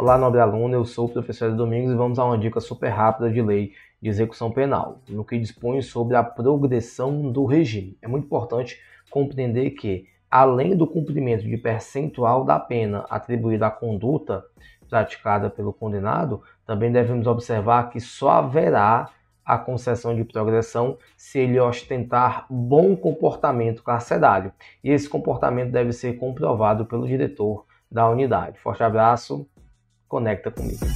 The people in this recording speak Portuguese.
Olá, nobre aluno, eu sou o professor Domingos e vamos a uma dica super rápida de lei de execução penal, no que dispõe sobre a progressão do regime. É muito importante compreender que, além do cumprimento de percentual da pena atribuída à conduta praticada pelo condenado, também devemos observar que só haverá a concessão de progressão se ele ostentar bom comportamento carcerário. E esse comportamento deve ser comprovado pelo diretor da unidade. Forte abraço, conecta comigo.